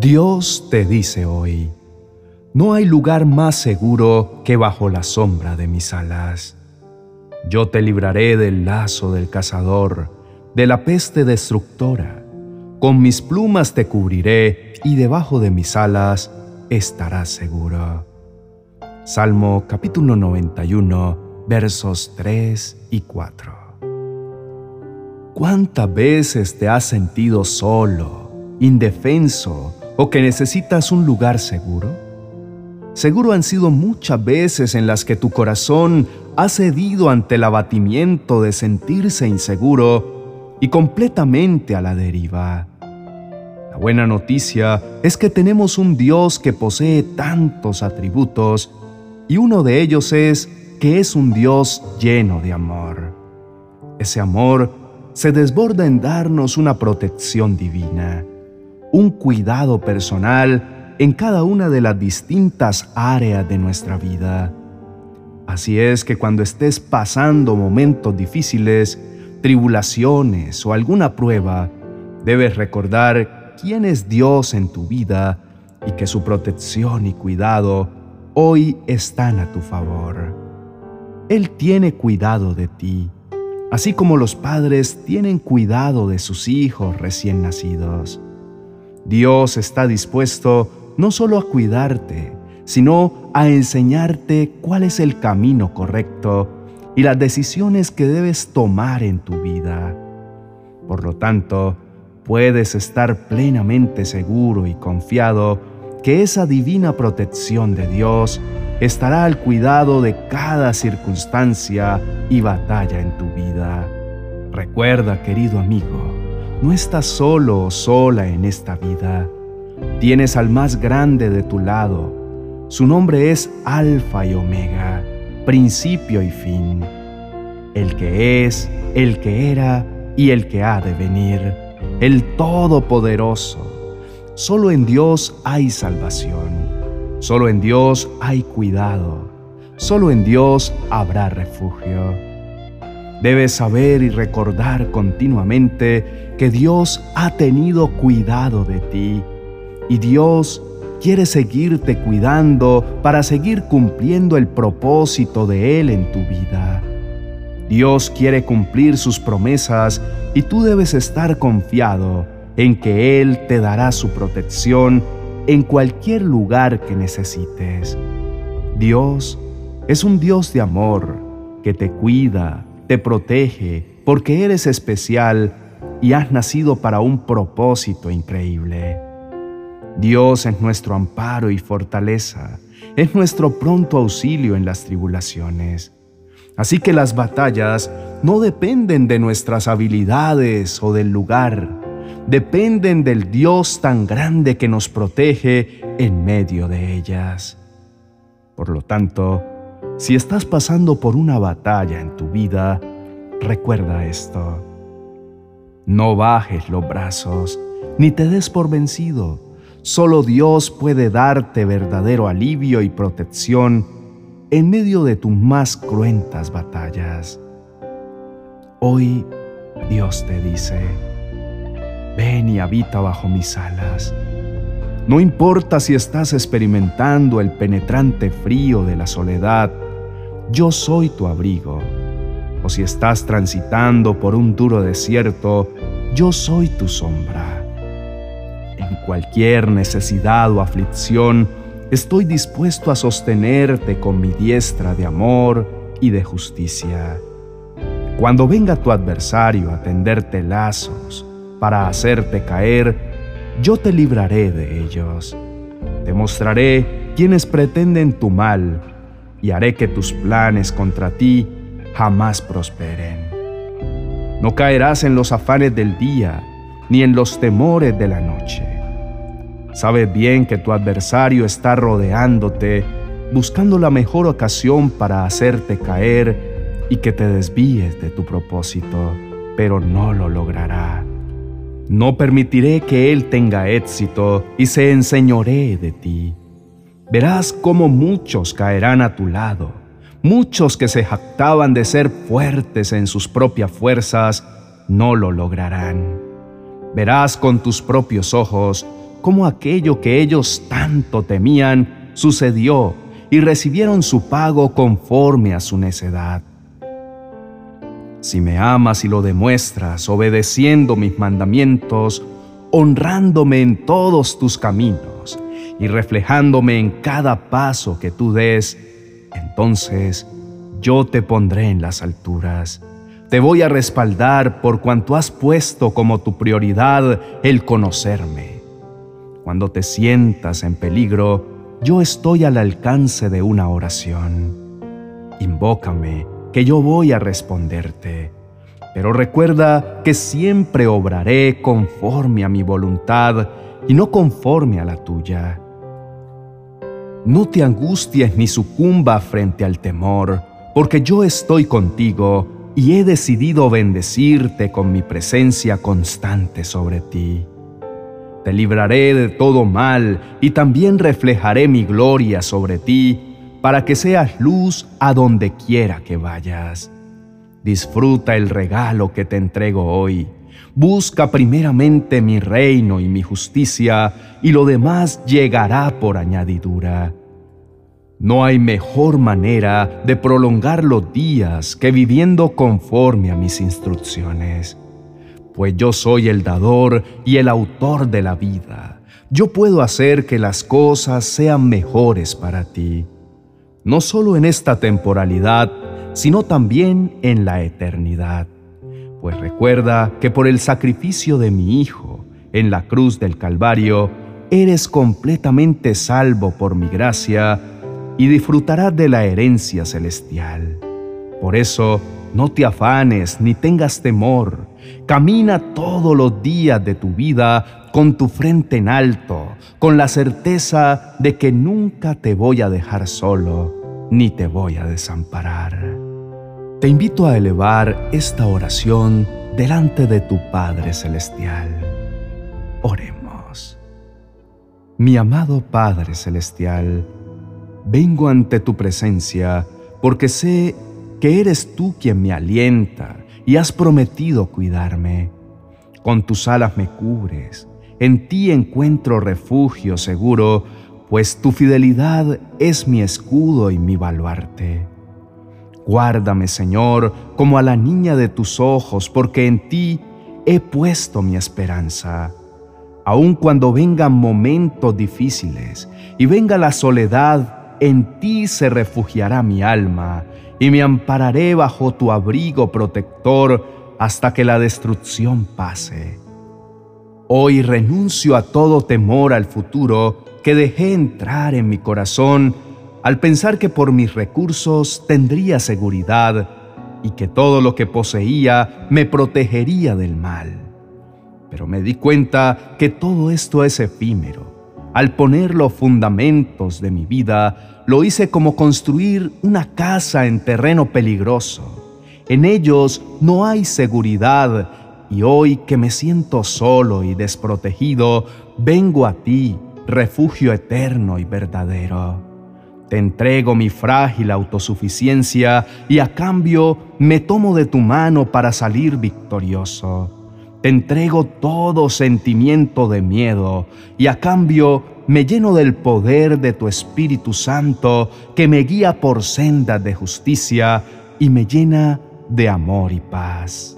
Dios te dice hoy, no hay lugar más seguro que bajo la sombra de mis alas. Yo te libraré del lazo del cazador, de la peste destructora. Con mis plumas te cubriré y debajo de mis alas estarás seguro. Salmo capítulo 91, versos 3 y 4. ¿Cuántas veces te has sentido solo, indefenso o que necesitas un lugar seguro? Seguro han sido muchas veces en las que tu corazón ha cedido ante el abatimiento de sentirse inseguro y completamente a la deriva. La buena noticia es que tenemos un Dios que posee tantos atributos y uno de ellos es que es un Dios lleno de amor. Ese amor se desborda en darnos una protección divina un cuidado personal en cada una de las distintas áreas de nuestra vida. Así es que cuando estés pasando momentos difíciles, tribulaciones o alguna prueba, debes recordar quién es Dios en tu vida y que su protección y cuidado hoy están a tu favor. Él tiene cuidado de ti, así como los padres tienen cuidado de sus hijos recién nacidos. Dios está dispuesto no solo a cuidarte, sino a enseñarte cuál es el camino correcto y las decisiones que debes tomar en tu vida. Por lo tanto, puedes estar plenamente seguro y confiado que esa divina protección de Dios estará al cuidado de cada circunstancia y batalla en tu vida. Recuerda, querido amigo, no estás solo o sola en esta vida. Tienes al más grande de tu lado. Su nombre es Alfa y Omega, principio y fin. El que es, el que era y el que ha de venir. El Todopoderoso. Solo en Dios hay salvación. Solo en Dios hay cuidado. Solo en Dios habrá refugio. Debes saber y recordar continuamente que Dios ha tenido cuidado de ti y Dios quiere seguirte cuidando para seguir cumpliendo el propósito de Él en tu vida. Dios quiere cumplir sus promesas y tú debes estar confiado en que Él te dará su protección en cualquier lugar que necesites. Dios es un Dios de amor que te cuida, te protege porque eres especial y has nacido para un propósito increíble. Dios es nuestro amparo y fortaleza, es nuestro pronto auxilio en las tribulaciones. Así que las batallas no dependen de nuestras habilidades o del lugar, dependen del Dios tan grande que nos protege en medio de ellas. Por lo tanto, si estás pasando por una batalla en tu vida, recuerda esto. No bajes los brazos, ni te des por vencido. Solo Dios puede darte verdadero alivio y protección en medio de tus más cruentas batallas. Hoy Dios te dice, ven y habita bajo mis alas. No importa si estás experimentando el penetrante frío de la soledad, yo soy tu abrigo. O si estás transitando por un duro desierto, yo soy tu sombra. En cualquier necesidad o aflicción, estoy dispuesto a sostenerte con mi diestra de amor y de justicia. Cuando venga tu adversario a tenderte lazos para hacerte caer, yo te libraré de ellos. Te mostraré quienes pretenden tu mal y haré que tus planes contra ti jamás prosperen. No caerás en los afanes del día, ni en los temores de la noche. Sabes bien que tu adversario está rodeándote, buscando la mejor ocasión para hacerte caer y que te desvíes de tu propósito, pero no lo logrará. No permitiré que Él tenga éxito y se enseñoree de ti verás cómo muchos caerán a tu lado, muchos que se jactaban de ser fuertes en sus propias fuerzas, no lo lograrán. Verás con tus propios ojos cómo aquello que ellos tanto temían sucedió y recibieron su pago conforme a su necedad. Si me amas y lo demuestras obedeciendo mis mandamientos, honrándome en todos tus caminos y reflejándome en cada paso que tú des, entonces yo te pondré en las alturas. Te voy a respaldar por cuanto has puesto como tu prioridad el conocerme. Cuando te sientas en peligro, yo estoy al alcance de una oración. Invócame, que yo voy a responderte. Pero recuerda que siempre obraré conforme a mi voluntad y no conforme a la tuya. No te angusties ni sucumba frente al temor, porque yo estoy contigo y he decidido bendecirte con mi presencia constante sobre ti. Te libraré de todo mal y también reflejaré mi gloria sobre ti, para que seas luz a donde quiera que vayas. Disfruta el regalo que te entrego hoy. Busca primeramente mi reino y mi justicia, y lo demás llegará por añadidura. No hay mejor manera de prolongar los días que viviendo conforme a mis instrucciones, pues yo soy el dador y el autor de la vida. Yo puedo hacer que las cosas sean mejores para ti, no solo en esta temporalidad, sino también en la eternidad. Pues recuerda que por el sacrificio de mi Hijo en la cruz del Calvario, eres completamente salvo por mi gracia y disfrutarás de la herencia celestial. Por eso, no te afanes ni tengas temor. Camina todos los días de tu vida con tu frente en alto, con la certeza de que nunca te voy a dejar solo, ni te voy a desamparar. Te invito a elevar esta oración delante de tu Padre Celestial. Oremos. Mi amado Padre Celestial, vengo ante tu presencia porque sé que eres tú quien me alienta y has prometido cuidarme. Con tus alas me cubres, en ti encuentro refugio seguro, pues tu fidelidad es mi escudo y mi baluarte. Guárdame, Señor, como a la niña de tus ojos, porque en ti he puesto mi esperanza. Aun cuando vengan momentos difíciles y venga la soledad en ti se refugiará mi alma, y me ampararé bajo tu abrigo protector hasta que la destrucción pase. Hoy renuncio a todo temor al futuro que dejé entrar en mi corazón al pensar que por mis recursos tendría seguridad y que todo lo que poseía me protegería del mal. Pero me di cuenta que todo esto es efímero al poner los fundamentos de mi vida, lo hice como construir una casa en terreno peligroso. En ellos no hay seguridad y hoy que me siento solo y desprotegido, vengo a ti, refugio eterno y verdadero. Te entrego mi frágil autosuficiencia y a cambio me tomo de tu mano para salir victorioso. Te entrego todo sentimiento de miedo y a cambio me lleno del poder de tu Espíritu Santo que me guía por sendas de justicia y me llena de amor y paz.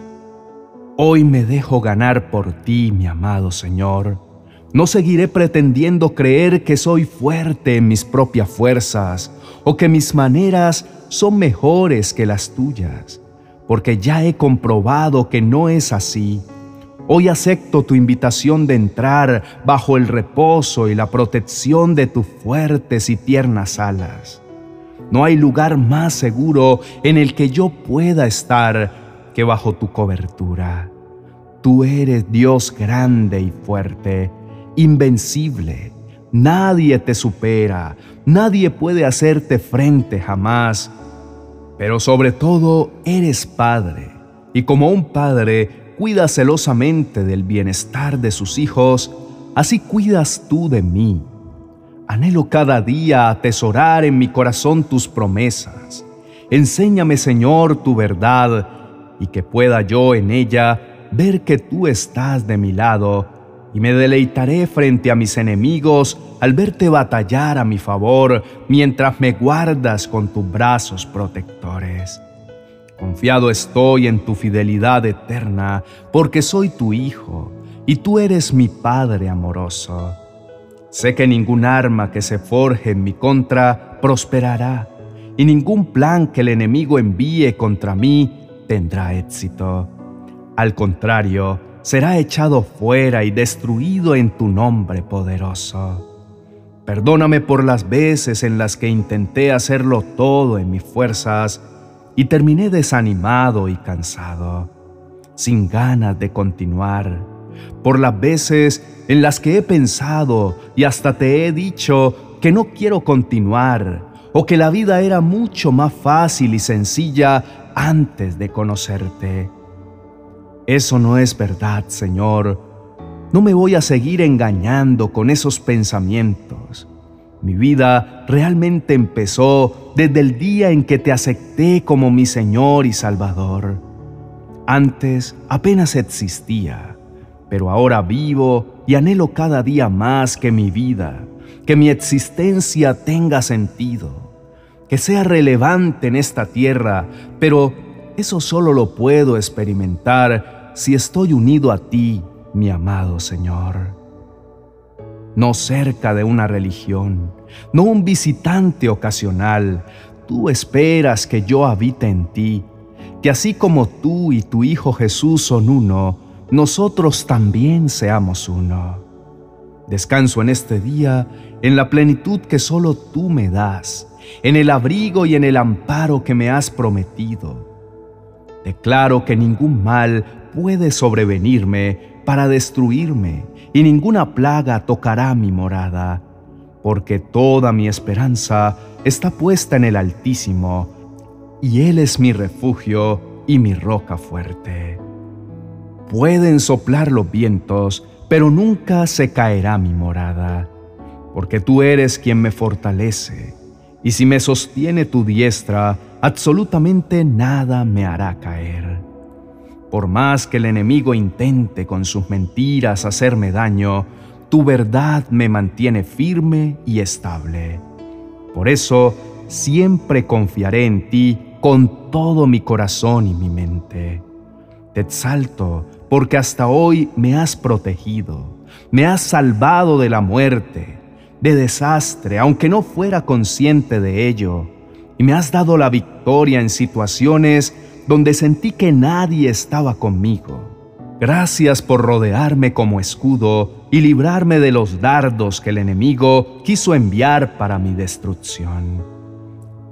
Hoy me dejo ganar por ti, mi amado Señor. No seguiré pretendiendo creer que soy fuerte en mis propias fuerzas o que mis maneras son mejores que las tuyas, porque ya he comprobado que no es así Hoy acepto tu invitación de entrar bajo el reposo y la protección de tus fuertes y tiernas alas. No hay lugar más seguro en el que yo pueda estar que bajo tu cobertura. Tú eres Dios grande y fuerte, invencible. Nadie te supera, nadie puede hacerte frente jamás. Pero sobre todo eres Padre, y como un Padre cuida celosamente del bienestar de sus hijos, así cuidas tú de mí. Anhelo cada día atesorar en mi corazón tus promesas. Enséñame, Señor, tu verdad, y que pueda yo en ella ver que tú estás de mi lado y me deleitaré frente a mis enemigos al verte batallar a mi favor mientras me guardas con tus brazos protectores. Confiado estoy en tu fidelidad eterna, porque soy tu Hijo y tú eres mi Padre amoroso. Sé que ningún arma que se forje en mi contra prosperará, y ningún plan que el enemigo envíe contra mí tendrá éxito. Al contrario, será echado fuera y destruido en tu nombre poderoso. Perdóname por las veces en las que intenté hacerlo todo en mis fuerzas y terminé desanimado y cansado, sin ganas de continuar, por las veces en las que he pensado y hasta te he dicho que no quiero continuar o que la vida era mucho más fácil y sencilla antes de conocerte. Eso no es verdad, Señor. No me voy a seguir engañando con esos pensamientos. Mi vida realmente empezó desde el día en que te acepté como mi Señor y Salvador. Antes apenas existía, pero ahora vivo y anhelo cada día más que mi vida, que mi existencia tenga sentido, que sea relevante en esta tierra, pero eso solo lo puedo experimentar si estoy unido a ti, mi amado Señor. No cerca de una religión, no un visitante ocasional, tú esperas que yo habite en ti, que así como tú y tu Hijo Jesús son uno, nosotros también seamos uno. Descanso en este día en la plenitud que solo tú me das, en el abrigo y en el amparo que me has prometido. Declaro que ningún mal puede sobrevenirme para destruirme, y ninguna plaga tocará mi morada, porque toda mi esperanza está puesta en el Altísimo, y Él es mi refugio y mi roca fuerte. Pueden soplar los vientos, pero nunca se caerá mi morada, porque tú eres quien me fortalece, y si me sostiene tu diestra, absolutamente nada me hará caer. Por más que el enemigo intente con sus mentiras hacerme daño, tu verdad me mantiene firme y estable. Por eso siempre confiaré en ti con todo mi corazón y mi mente. Te exalto porque hasta hoy me has protegido, me has salvado de la muerte, de desastre, aunque no fuera consciente de ello, y me has dado la victoria en situaciones donde sentí que nadie estaba conmigo. Gracias por rodearme como escudo y librarme de los dardos que el enemigo quiso enviar para mi destrucción.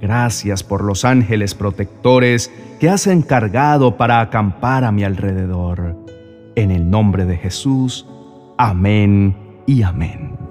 Gracias por los ángeles protectores que has encargado para acampar a mi alrededor. En el nombre de Jesús, amén y amén.